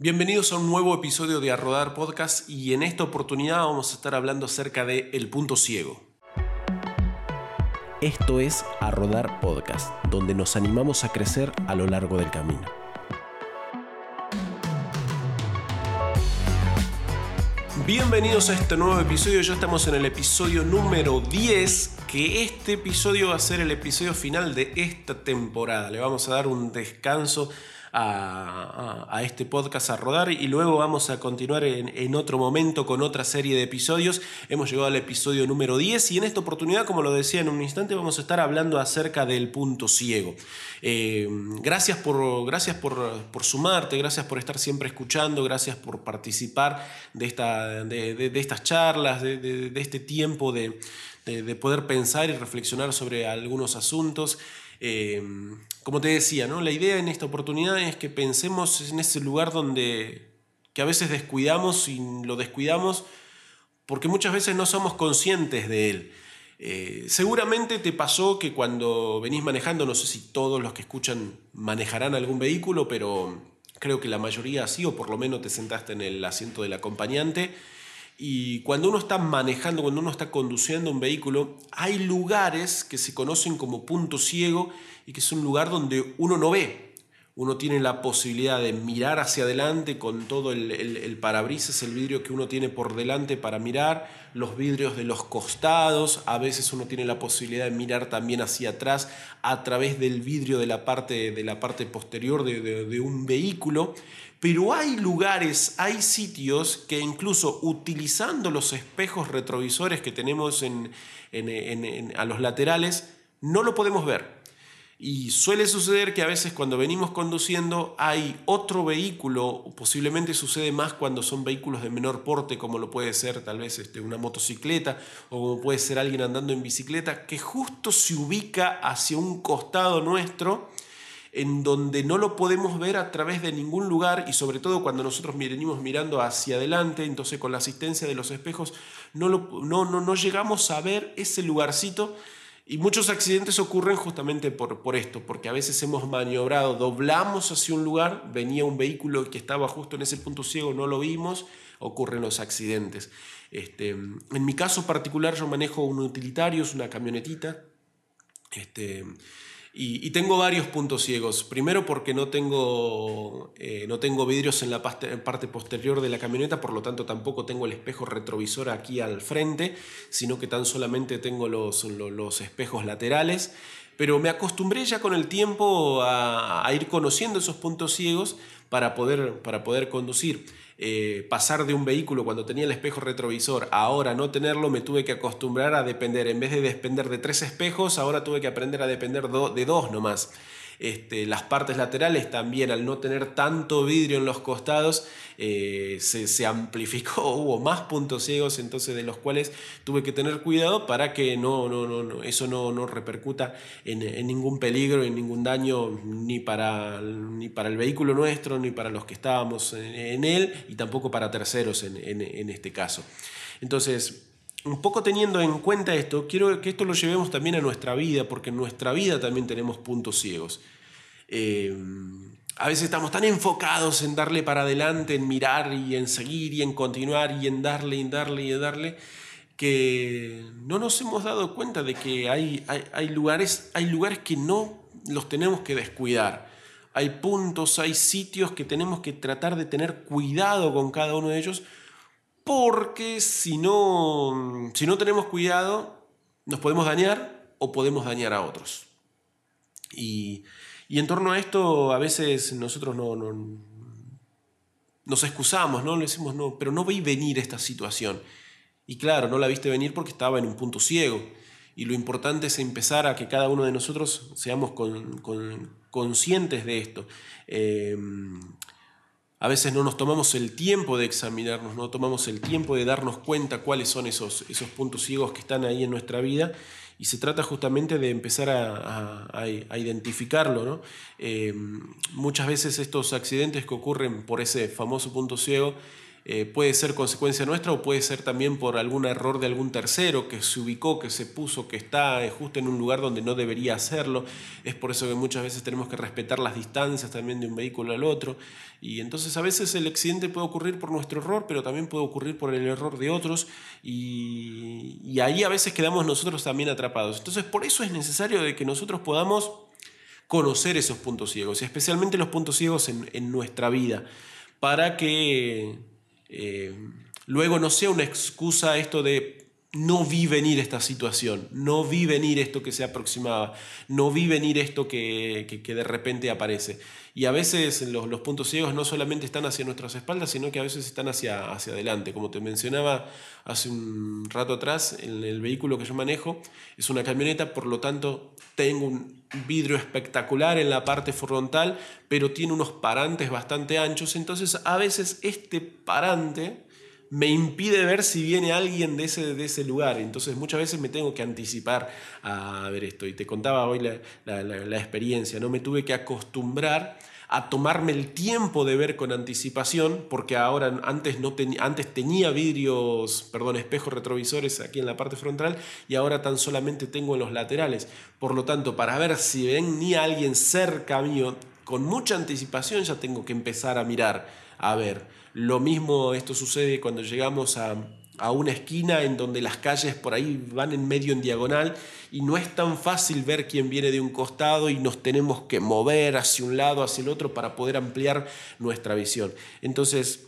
Bienvenidos a un nuevo episodio de A Rodar Podcast y en esta oportunidad vamos a estar hablando acerca de El punto ciego. Esto es A Rodar Podcast, donde nos animamos a crecer a lo largo del camino. Bienvenidos a este nuevo episodio, ya estamos en el episodio número 10, que este episodio va a ser el episodio final de esta temporada. Le vamos a dar un descanso a, este podcast a rodar y luego vamos a continuar en, otro momento con otra serie de episodios. Hemos llegado al episodio número 10 y en esta oportunidad, como lo decía en un instante, vamos a estar hablando acerca del punto ciego. Eh, gracias por, gracias por, sumarte, gracias por estar siempre escuchando, gracias por participar de, esta, de, estas charlas, de, este tiempo de, poder pensar y reflexionar sobre algunos asuntos. Eh, como te decía, ¿no? la idea en esta oportunidad es que pensemos en ese lugar donde que a veces descuidamos y lo descuidamos porque muchas veces no somos conscientes de él. Eh, seguramente te pasó que cuando venís manejando, no sé si todos los que escuchan manejarán algún vehículo, pero creo que la mayoría sí, o por lo menos te sentaste en el asiento del acompañante. Y cuando uno está manejando, cuando uno está conduciendo un vehículo, hay lugares que se conocen como punto ciego y que es un lugar donde uno no ve. Uno tiene la posibilidad de mirar hacia adelante con todo el, el, parabrisas, el vidrio que uno tiene por delante para mirar, los vidrios de los costados, a veces uno tiene la posibilidad de mirar también hacia atrás a través del vidrio de la parte, de la parte posterior de, un vehículo. Pero hay lugares, hay sitios que incluso utilizando los espejos retrovisores que tenemos en, en, en, a los laterales, no lo podemos ver. Y suele suceder que a veces cuando venimos conduciendo hay otro vehículo, posiblemente sucede más cuando son vehículos de menor porte, como lo puede ser tal vez este, una motocicleta o como puede ser alguien andando en bicicleta, que justo se ubica hacia un costado nuestro en donde no lo podemos ver a través de ningún lugar y sobre todo cuando nosotros venimos mirando hacia adelante, entonces con la asistencia de los espejos no, no, no, no llegamos a ver ese lugarcito y muchos accidentes ocurren justamente por, por, esto, porque a veces hemos maniobrado, doblamos hacia un lugar, venía un vehículo que estaba justo en ese punto ciego, no lo vimos, ocurren los accidentes. Este, en mi caso particular yo manejo un utilitario, es una camionetita. Este, y, tengo varios puntos ciegos. Primero porque no tengo, eh, no tengo vidrios en la parte posterior de la camioneta, por lo tanto tampoco tengo el espejo retrovisor aquí al frente, sino que tan solamente tengo los, los, espejos laterales. Pero me acostumbré ya con el tiempo a, a ir conociendo esos puntos ciegos para poder, para poder conducir. Eh, pasar de un vehículo cuando tenía el espejo retrovisor ahora no tenerlo, me tuve que acostumbrar a depender, en vez de depender de tres espejos, ahora tuve que aprender a depender de dos nomás. Este, las partes laterales también, al no tener tanto vidrio en los costados, eh, se, amplificó, hubo más puntos ciegos, entonces de los cuales tuve que tener cuidado para que no, no, no, eso no, no repercuta en, ningún peligro, en ningún daño, ni para, ni para el vehículo nuestro, ni para los que estábamos en, él, y tampoco para terceros en, en este caso. Entonces, un poco teniendo en cuenta esto, quiero que esto lo llevemos también a nuestra vida, porque en nuestra vida también tenemos puntos ciegos. Eh, a veces estamos tan enfocados en darle para adelante, en mirar y en seguir y en continuar y en darle y en darle y en darle, que no nos hemos dado cuenta de que hay, lugares, hay lugares que no los tenemos que descuidar. Hay puntos, hay sitios que tenemos que tratar de tener cuidado con cada uno de ellos porque si no, si no tenemos cuidado, nos podemos dañar o podemos dañar a otros. Y, en torno a esto, a veces nosotros no, nos excusamos, ¿no? Le decimos, no, pero no vi venir esta situación. Y claro, no la viste venir porque estaba en un punto ciego. Y lo importante es empezar a que cada uno de nosotros seamos conscientes de esto. Eh, a veces no nos tomamos el tiempo de examinarnos, no tomamos el tiempo de darnos cuenta cuáles son esos, esos puntos ciegos que están ahí en nuestra vida y se trata justamente de empezar a, identificarlo. Eh, muchas veces estos accidentes que ocurren por ese famoso punto ciego eh, puede ser consecuencia nuestra o puede ser también por algún error de algún tercero que se ubicó, que se puso, que está eh, justo en un lugar donde no debería hacerlo. Es por eso que muchas veces tenemos que respetar las distancias también de un vehículo al otro. Y entonces a veces el accidente puede ocurrir por nuestro error, pero también puede ocurrir por el error de otros. Y, y ahí a veces quedamos nosotros también atrapados. Entonces por eso es necesario de que nosotros podamos conocer esos puntos ciegos, y especialmente los puntos ciegos en, en nuestra vida, para que eh, luego no sea una excusa esto de no vi venir esta situación, no vi venir esto que se aproximaba, no vi venir esto que, que, de repente aparece. Y a veces los, los, puntos ciegos no solamente están hacia nuestras espaldas, sino que a veces están hacia, hacia adelante. Como te mencionaba hace un rato atrás, el, el vehículo que yo manejo es una camioneta, por lo tanto tengo un vidrio espectacular en la parte frontal, pero tiene unos parantes bastante anchos, entonces a veces este parante me impide ver si viene alguien de ese, de ese lugar. Entonces muchas veces me tengo que anticipar a ver esto. Y te contaba hoy la, la, experiencia, ¿no? Me tuve que acostumbrar a tomarme el tiempo de ver con anticipación, porque ahora antes, no antes tenía vidrios, perdón, espejos retrovisores aquí en la parte frontal y ahora tan solamente tengo en los laterales. Por lo tanto, para ver si venía alguien cerca mío, con mucha anticipación ya tengo que empezar a mirar, a ver. Lo mismo esto sucede cuando llegamos a, una esquina en donde las calles por ahí van en medio en diagonal y no es tan fácil ver quién viene de un costado y nos tenemos que mover hacia un lado, hacia el otro para poder ampliar nuestra visión. Entonces,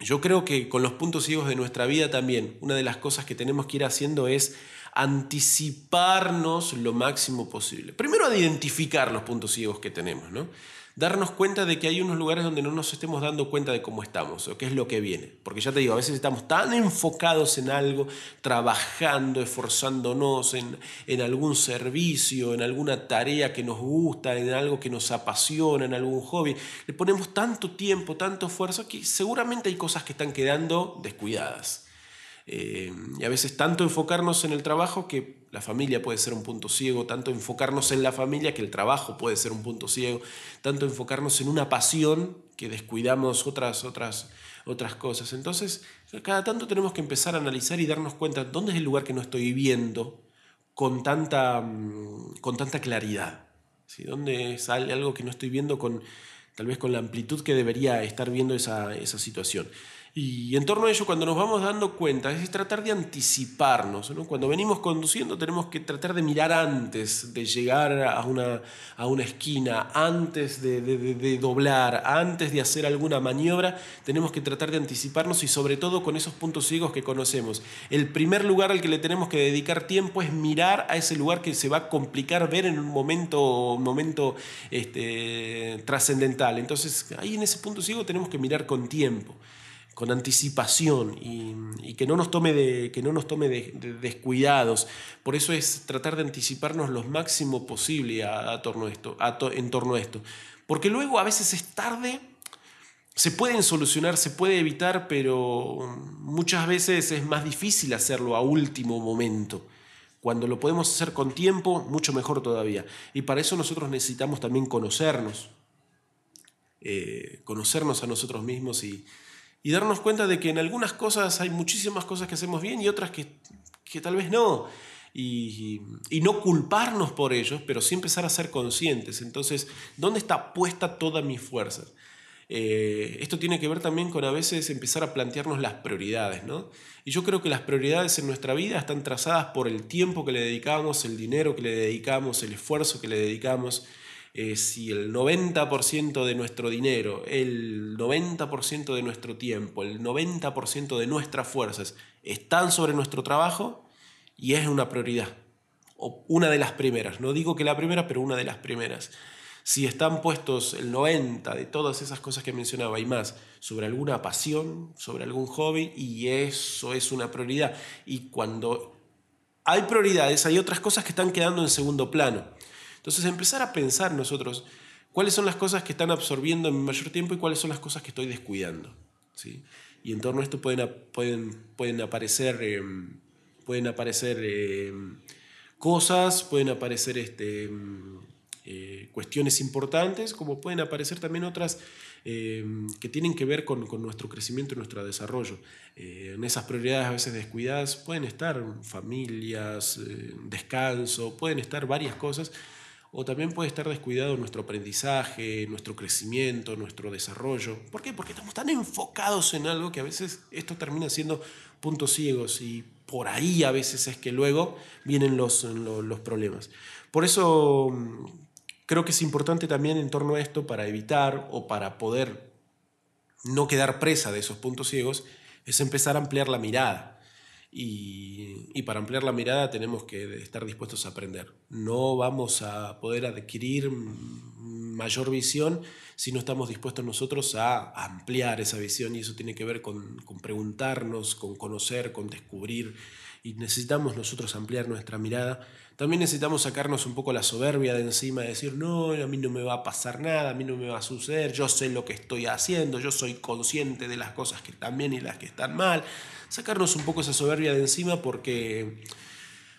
yo creo que con los puntos ciegos de nuestra vida también, una de las cosas que tenemos que ir haciendo es anticiparnos lo máximo posible. Primero, a identificar los puntos ciegos que tenemos, ¿no? darnos cuenta de que hay unos lugares donde no nos estemos dando cuenta de cómo estamos o qué es lo que viene. Porque ya te digo, a veces estamos tan enfocados en algo, trabajando, esforzándonos en, en algún servicio, en alguna tarea que nos gusta, en algo que nos apasiona, en algún hobby. Le ponemos tanto tiempo, tanto esfuerzo que seguramente hay cosas que están quedando descuidadas. Eh, y a veces tanto enfocarnos en el trabajo que la familia puede ser un punto ciego, tanto enfocarnos en la familia que el trabajo puede ser un punto ciego, tanto enfocarnos en una pasión que descuidamos otras, otras, otras cosas. Entonces, cada tanto tenemos que empezar a analizar y darnos cuenta dónde es el lugar que no estoy viendo con tanta, mm, con tanta claridad. ¿Sí? ¿Dónde sale algo que no estoy viendo con tal vez con la amplitud que debería estar viendo esa, esa situación? Y en torno a ello, cuando nos vamos dando cuenta, es tratar de anticiparnos. ¿no? Cuando venimos conduciendo tenemos que tratar de mirar antes de llegar a una, a una esquina, antes de, de, de, doblar, antes de hacer alguna maniobra, tenemos que tratar de anticiparnos y sobre todo con esos puntos ciegos que conocemos. El primer lugar al que le tenemos que dedicar tiempo es mirar a ese lugar que se va a complicar ver en un momento, momento este, trascendental. Entonces, ahí en ese punto ciego tenemos que mirar con tiempo con anticipación y, que no nos tome, que no nos tome de, descuidados. Por eso es tratar de anticiparnos lo máximo posible a, torno esto, en torno a esto. Porque luego a veces es tarde, se pueden solucionar, se puede evitar, pero muchas veces es más difícil hacerlo a último momento. Cuando lo podemos hacer con tiempo, mucho mejor todavía. Y para eso nosotros necesitamos también conocernos, eh, conocernos a nosotros mismos y, y darnos cuenta de que en algunas cosas hay muchísimas cosas que hacemos bien y otras que, que tal vez no. Y, y, no culparnos por ellos, pero sí empezar a ser conscientes. Entonces, ¿dónde está puesta toda mi fuerza? Eh, esto tiene que ver también con a veces empezar a plantearnos las prioridades, ¿no? Y yo creo que las prioridades en nuestra vida están trazadas por el tiempo que le dedicamos, el dinero que le dedicamos, el esfuerzo que le dedicamos. Eh, si el 90% de nuestro dinero, el 90% de nuestro tiempo, el 90% de nuestras fuerzas están sobre nuestro trabajo y es una prioridad, o una de las primeras, no digo que la primera, pero una de las primeras. Si están puestos el 90 de todas esas cosas que mencionaba y más sobre alguna pasión, sobre algún hobby, y eso es una prioridad. Y cuando hay prioridades, hay otras cosas que están quedando en segundo plano. Entonces empezar a pensar nosotros cuáles son las cosas que están absorbiendo mi mayor tiempo y cuáles son las cosas que estoy descuidando. ¿sí? Y en torno a esto pueden, pueden, pueden aparecer, em, pueden aparecer em, cosas, pueden aparecer este, em, eh, cuestiones importantes, como pueden aparecer también otras eh, que tienen que ver con, nuestro crecimiento y nuestro desarrollo. Eh, en esas prioridades a veces descuidadas pueden estar familias, eh, descanso, pueden estar varias cosas, o también puede estar descuidado nuestro aprendizaje, nuestro crecimiento, nuestro desarrollo. ¿Por qué? Porque estamos tan enfocados en algo que a veces esto termina siendo puntos ciegos y por ahí a veces es que luego vienen los, los problemas. Por eso Creo que es importante también en torno a esto para evitar o para poder no quedar presa de esos puntos ciegos, es empezar a ampliar la mirada. Y, para ampliar la mirada tenemos que estar dispuestos a aprender. No vamos a poder adquirir mayor visión si no estamos dispuestos nosotros a ampliar esa visión y eso tiene que ver con, con preguntarnos, con conocer, con descubrir y necesitamos nosotros ampliar nuestra mirada también necesitamos sacarnos un poco la soberbia de encima, de decir, no, a mí no me va a pasar nada, a mí no me va a suceder, yo sé lo que estoy haciendo, yo soy consciente de las cosas que están bien y las que están mal. Sacarnos un poco esa soberbia de encima porque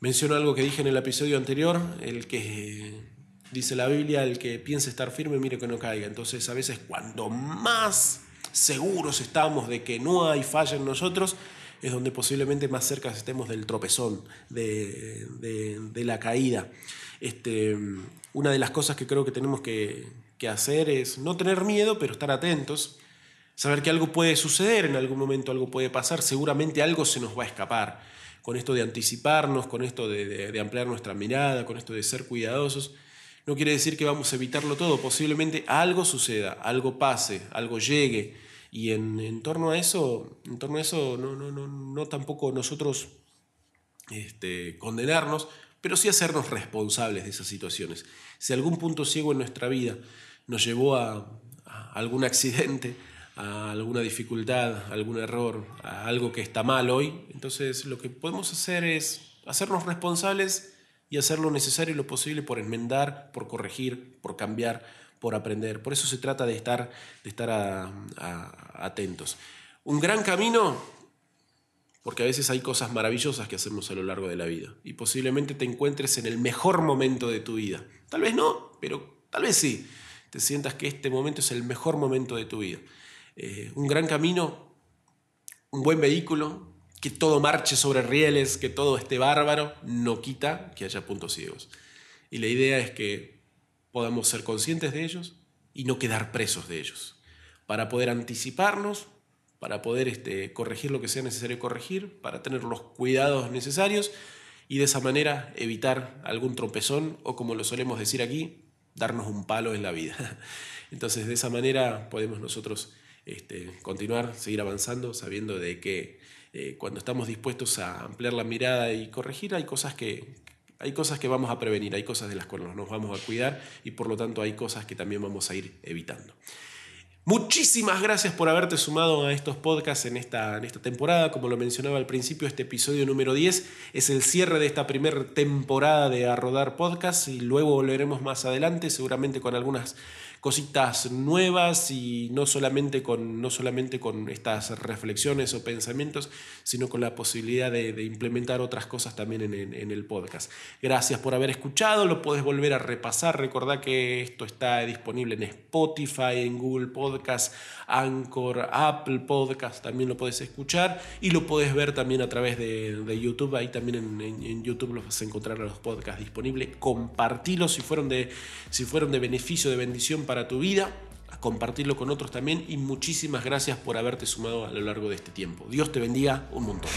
menciono algo que dije en el episodio anterior, el que dice la Biblia, el que piense estar firme, mire que no caiga. Entonces a veces cuando más seguros estamos de que no hay falla en nosotros, es donde posiblemente más cerca estemos del tropezón, de, la caída. Este, una de las cosas que creo que tenemos que, hacer es no tener miedo, pero estar atentos, saber que algo puede suceder, en algún momento algo puede pasar, seguramente algo se nos va a escapar. Con esto de anticiparnos, con esto de ampliar nuestra mirada, con esto de ser cuidadosos, no quiere decir que vamos a evitarlo todo, posiblemente algo suceda, algo pase, algo llegue, y en, torno a eso, en torno a eso no, tampoco nosotros este, condenarnos, pero sí hacernos responsables de esas situaciones. Si algún punto ciego en nuestra vida nos llevó a, algún accidente, a alguna dificultad, a algún error, a algo que está mal hoy, entonces lo que podemos hacer es hacernos responsables y hacer lo necesario y lo posible por enmendar, por corregir, por cambiar, por aprender. Por eso se trata de estar, de estar atentos. Un gran camino, porque a veces hay cosas maravillosas que hacemos a lo largo de la vida y posiblemente te encuentres en el mejor momento de tu vida. Tal vez no, pero tal vez sí. Te sientas que este momento es el mejor momento de tu vida. Eh, un gran camino, un buen vehículo, que todo marche sobre rieles, que todo esté bárbaro, no quita que haya puntos ciegos. Y la idea es que podamos ser conscientes de ellos y no quedar presos de ellos, para poder anticiparnos, para poder este, corregir lo que sea necesario corregir, para tener los cuidados necesarios y de esa manera evitar algún tropezón o como lo solemos decir aquí, darnos un palo en la vida. Entonces de esa manera podemos nosotros este, continuar, seguir avanzando, sabiendo de que eh, cuando estamos dispuestos a ampliar la mirada y corregir, hay cosas que, hay cosas que vamos a prevenir, hay cosas de las cuales nos vamos a cuidar y por lo tanto hay cosas que también vamos a ir evitando. Muchísimas gracias por haberte sumado a estos podcasts en esta, en esta temporada. Como lo mencionaba al principio, este episodio número 10 es el cierre de esta primera temporada de A Rodar y luego volveremos más adelante, seguramente con algunas cositas nuevas y no solamente con, no solamente con estas reflexiones o pensamientos, sino con la posibilidad de, implementar otras cosas también en, el podcast. Gracias por haber escuchado, lo puedes volver a repasar, recordad que esto está disponible en Spotify, en Google Podcast, Anchor, Apple Podcast, también lo puedes escuchar y lo puedes ver también a través de, YouTube, ahí también en, YouTube los vas a encontrar los podcasts disponibles, compartilos si fueron de, si fueron de beneficio, de bendición para para tu vida, a compartirlo con otros también y muchísimas gracias por haberte sumado a lo largo de este tiempo. Dios te bendiga un montón.